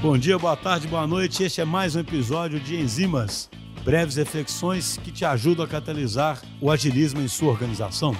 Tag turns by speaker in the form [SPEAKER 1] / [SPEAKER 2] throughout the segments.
[SPEAKER 1] Bom dia, boa tarde, boa noite. Este é mais um episódio de Enzimas, breves reflexões que te ajudam a catalisar o agilismo em sua organização.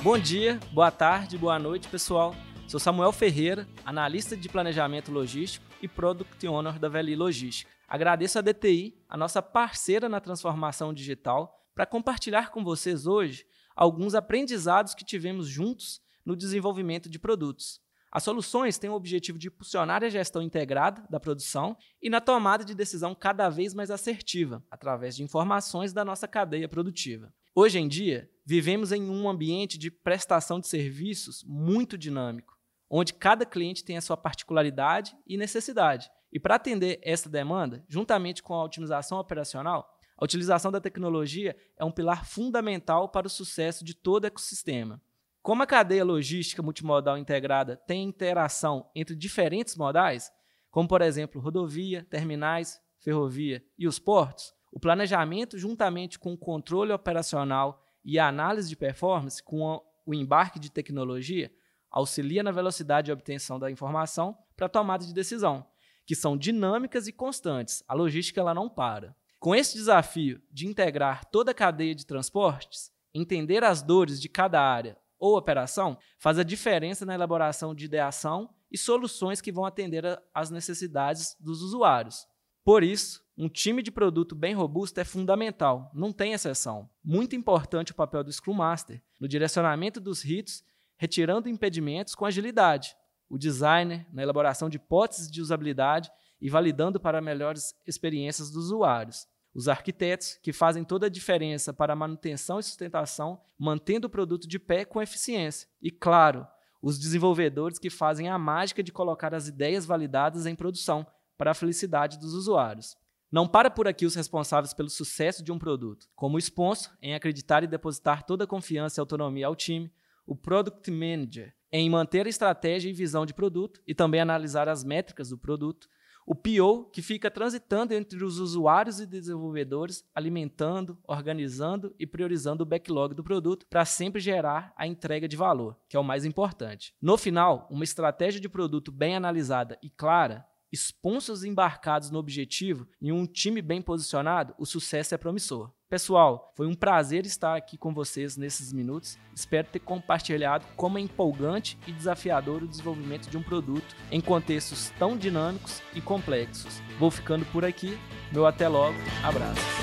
[SPEAKER 2] Bom dia, boa tarde, boa noite, pessoal. Sou Samuel Ferreira, analista de planejamento logístico e Product Owner da Veli Logística. Agradeço a DTI, a nossa parceira na transformação digital, para compartilhar com vocês hoje alguns aprendizados que tivemos juntos no desenvolvimento de produtos. As soluções têm o objetivo de impulsionar a gestão integrada da produção e na tomada de decisão cada vez mais assertiva, através de informações da nossa cadeia produtiva. Hoje em dia, vivemos em um ambiente de prestação de serviços muito dinâmico, onde cada cliente tem a sua particularidade e necessidade. E para atender essa demanda, juntamente com a otimização operacional, a utilização da tecnologia é um pilar fundamental para o sucesso de todo o ecossistema. Como a cadeia logística multimodal integrada tem interação entre diferentes modais, como por exemplo rodovia, terminais, ferrovia e os portos, o planejamento, juntamente com o controle operacional e a análise de performance, com o embarque de tecnologia, auxilia na velocidade de obtenção da informação para tomada de decisão, que são dinâmicas e constantes. A logística ela não para. Com esse desafio de integrar toda a cadeia de transportes, entender as dores de cada área ou operação faz a diferença na elaboração de ideação e soluções que vão atender às necessidades dos usuários. Por isso, um time de produto bem robusto é fundamental, não tem exceção. Muito importante o papel do Scrum Master no direcionamento dos ritos, retirando impedimentos com agilidade. O designer na elaboração de hipóteses de usabilidade e validando para melhores experiências dos usuários os arquitetos, que fazem toda a diferença para a manutenção e sustentação, mantendo o produto de pé com eficiência. E, claro, os desenvolvedores, que fazem a mágica de colocar as ideias validadas em produção para a felicidade dos usuários. Não para por aqui os responsáveis pelo sucesso de um produto, como o sponsor, em acreditar e depositar toda a confiança e autonomia ao time, o Product Manager, em manter a estratégia e visão de produto e também analisar as métricas do produto, o PO, que fica transitando entre os usuários e desenvolvedores, alimentando, organizando e priorizando o backlog do produto para sempre gerar a entrega de valor, que é o mais importante. No final, uma estratégia de produto bem analisada e clara sponsors embarcados no objetivo e um time bem posicionado, o sucesso é promissor. Pessoal, foi um prazer estar aqui com vocês nesses minutos. Espero ter compartilhado como é empolgante e desafiador o desenvolvimento de um produto em contextos tão dinâmicos e complexos. Vou ficando por aqui. Meu até logo. Abraços.